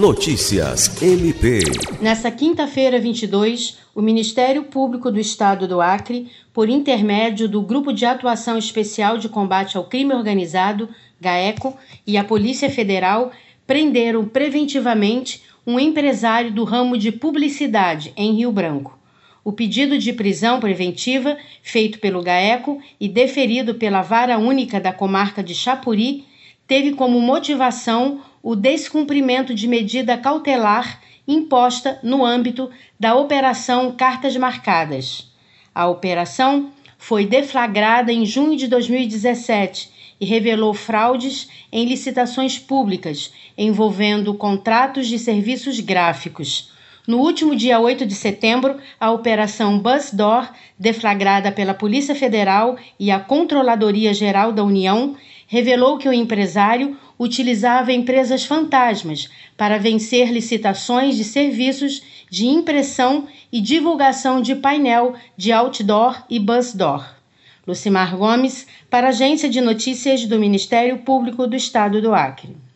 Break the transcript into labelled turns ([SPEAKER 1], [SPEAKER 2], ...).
[SPEAKER 1] Notícias MP.
[SPEAKER 2] Nesta quinta-feira, 22, o Ministério Público do Estado do Acre, por intermédio do Grupo de Atuação Especial de Combate ao Crime Organizado, GAECO, e a Polícia Federal, prenderam preventivamente um empresário do ramo de publicidade em Rio Branco. O pedido de prisão preventiva, feito pelo GAECO e deferido pela Vara Única da Comarca de Chapuri, teve como motivação o descumprimento de medida cautelar imposta no âmbito da Operação Cartas Marcadas. A operação foi deflagrada em junho de 2017 e revelou fraudes em licitações públicas envolvendo contratos de serviços gráficos. No último dia 8 de setembro, a Operação Bus Door, deflagrada pela Polícia Federal e a Controladoria Geral da União, revelou que o empresário utilizava empresas fantasmas para vencer licitações de serviços de impressão e divulgação de painel de outdoor e bus door. Lucimar Gomes, para a Agência de Notícias do Ministério Público do Estado do Acre.